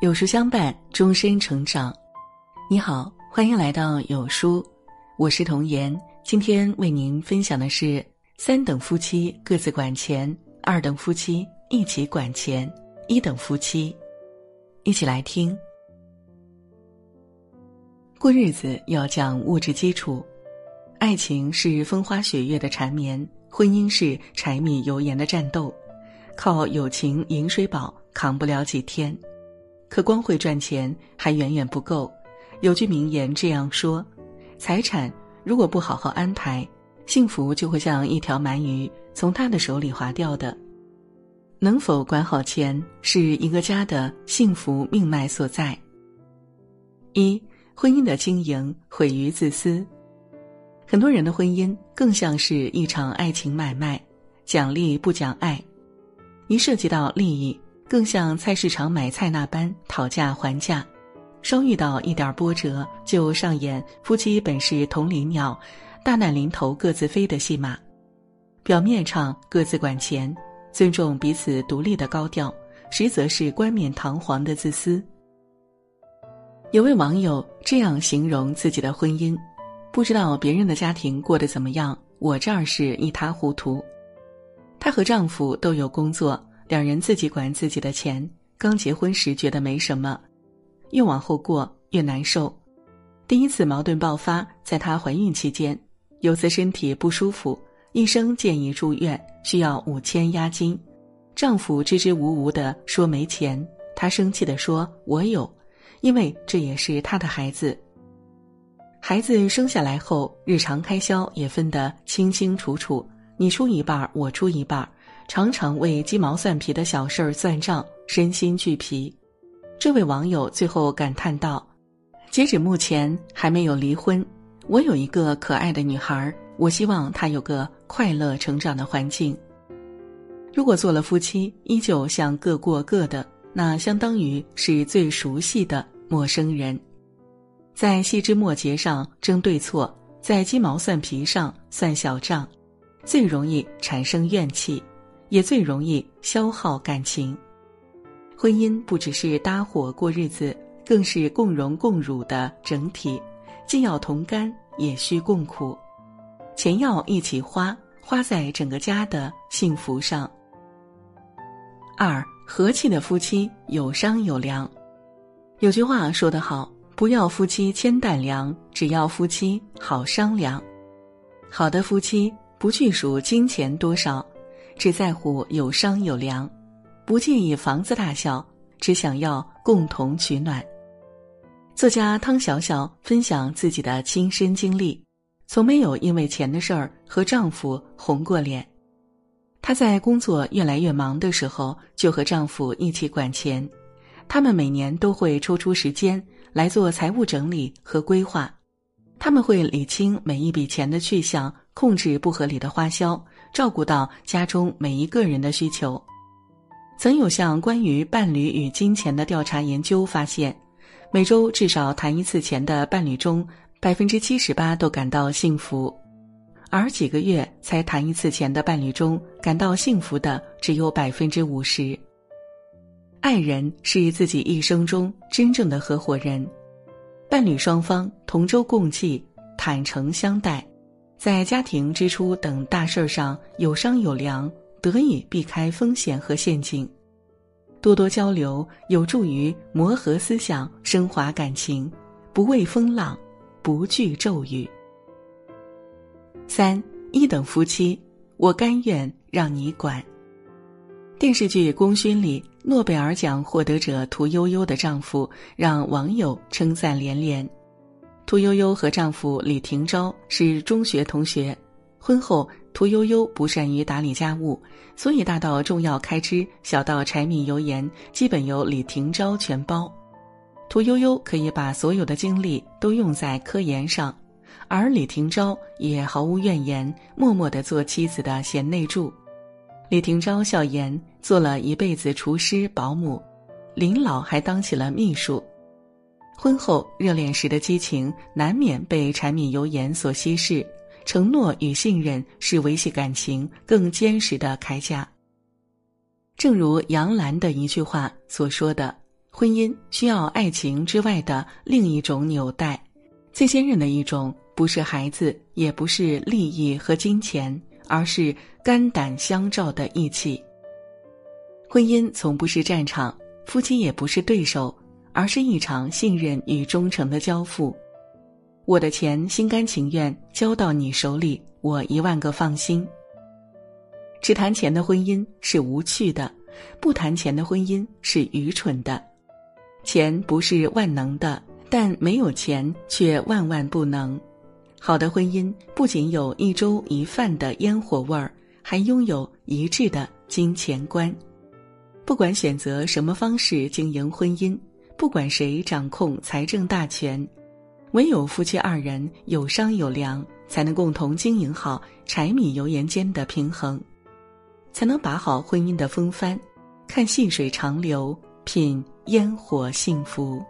有书相伴，终身成长。你好，欢迎来到有书，我是童言。今天为您分享的是：三等夫妻各自管钱，二等夫妻一起管钱，一等夫妻一起来听。过日子要讲物质基础，爱情是风花雪月的缠绵，婚姻是柴米油盐的战斗，靠友情饮水饱，扛不了几天。可光会赚钱还远远不够，有句名言这样说：财产如果不好好安排，幸福就会像一条鳗鱼从他的手里滑掉的。能否管好钱，是一个家的幸福命脉所在。一，婚姻的经营毁于自私，很多人的婚姻更像是一场爱情买卖，讲利不讲爱，一涉及到利益。更像菜市场买菜那般讨价还价，稍遇到一点波折，就上演夫妻本是同林鸟，大难临头各自飞的戏码。表面唱各自管钱，尊重彼此独立的高调，实则是冠冕堂皇的自私。有位网友这样形容自己的婚姻：不知道别人的家庭过得怎么样，我这儿是一塌糊涂。她和丈夫都有工作。两人自己管自己的钱，刚结婚时觉得没什么，越往后过越难受。第一次矛盾爆发在她怀孕期间，有次身体不舒服，医生建议住院，需要五千押金。丈夫支支吾吾的说没钱，她生气的说：“我有，因为这也是他的孩子。”孩子生下来后，日常开销也分得清清楚楚，你出一半，我出一半。常常为鸡毛蒜皮的小事儿算账，身心俱疲。这位网友最后感叹道：“截止目前还没有离婚。我有一个可爱的女孩，我希望她有个快乐成长的环境。如果做了夫妻，依旧像各过各的，那相当于是最熟悉的陌生人，在细枝末节上争对错，在鸡毛蒜皮上算小账，最容易产生怨气。”也最容易消耗感情。婚姻不只是搭伙过日子，更是共荣共辱的整体，既要同甘，也需共苦。钱要一起花，花在整个家的幸福上。二和气的夫妻有商有量。有句话说得好：“不要夫妻千担粮，只要夫妻好商量。”好的夫妻不去数金钱多少。只在乎有商有量，不介意房子大小，只想要共同取暖。作家汤小小分享自己的亲身经历，从没有因为钱的事儿和丈夫红过脸。她在工作越来越忙的时候，就和丈夫一起管钱。他们每年都会抽出时间来做财务整理和规划，他们会理清每一笔钱的去向，控制不合理的花销。照顾到家中每一个人的需求。曾有项关于伴侣与金钱的调查研究发现，每周至少谈一次钱的伴侣中，百分之七十八都感到幸福；而几个月才谈一次钱的伴侣中，感到幸福的只有百分之五十。爱人是自己一生中真正的合伙人，伴侣双方同舟共济，坦诚相待。在家庭支出等大事上有商有量，得以避开风险和陷阱。多多交流有助于磨合思想、升华感情，不畏风浪，不惧骤雨。三一等夫妻，我甘愿让你管。电视剧《功勋》里，诺贝尔奖获得者屠呦呦的丈夫让网友称赞连连。屠呦呦和丈夫李廷钊是中学同学，婚后屠呦呦不善于打理家务，所以大到重要开支，小到柴米油盐，基本由李廷钊全包。屠呦呦可以把所有的精力都用在科研上，而李廷钊也毫无怨言，默默地做妻子的贤内助。李廷钊笑言，做了一辈子厨师、保姆，临老还当起了秘书。婚后热恋时的激情难免被柴米油盐所稀释，承诺与信任是维系感情更坚实的铠甲。正如杨澜的一句话所说的：“婚姻需要爱情之外的另一种纽带，最坚韧的一种不是孩子，也不是利益和金钱，而是肝胆相照的义气。婚姻从不是战场，夫妻也不是对手，而是一场信任与忠诚的交付。我的钱心甘情愿交到你手里，我一万个放心。只谈钱的婚姻是无趣的，不谈钱的婚姻是愚蠢的。钱不是万能的，但没有钱却万万不能。好的婚姻不仅有一粥一饭的烟火味儿，还拥有一致的金钱观。不管选择什么方式经营婚姻，不管谁掌控财政大权，唯有夫妻二人有商有量，才能共同经营好柴米油盐间的平衡，才能把好婚姻的风帆，看细水长流。品烟火幸福。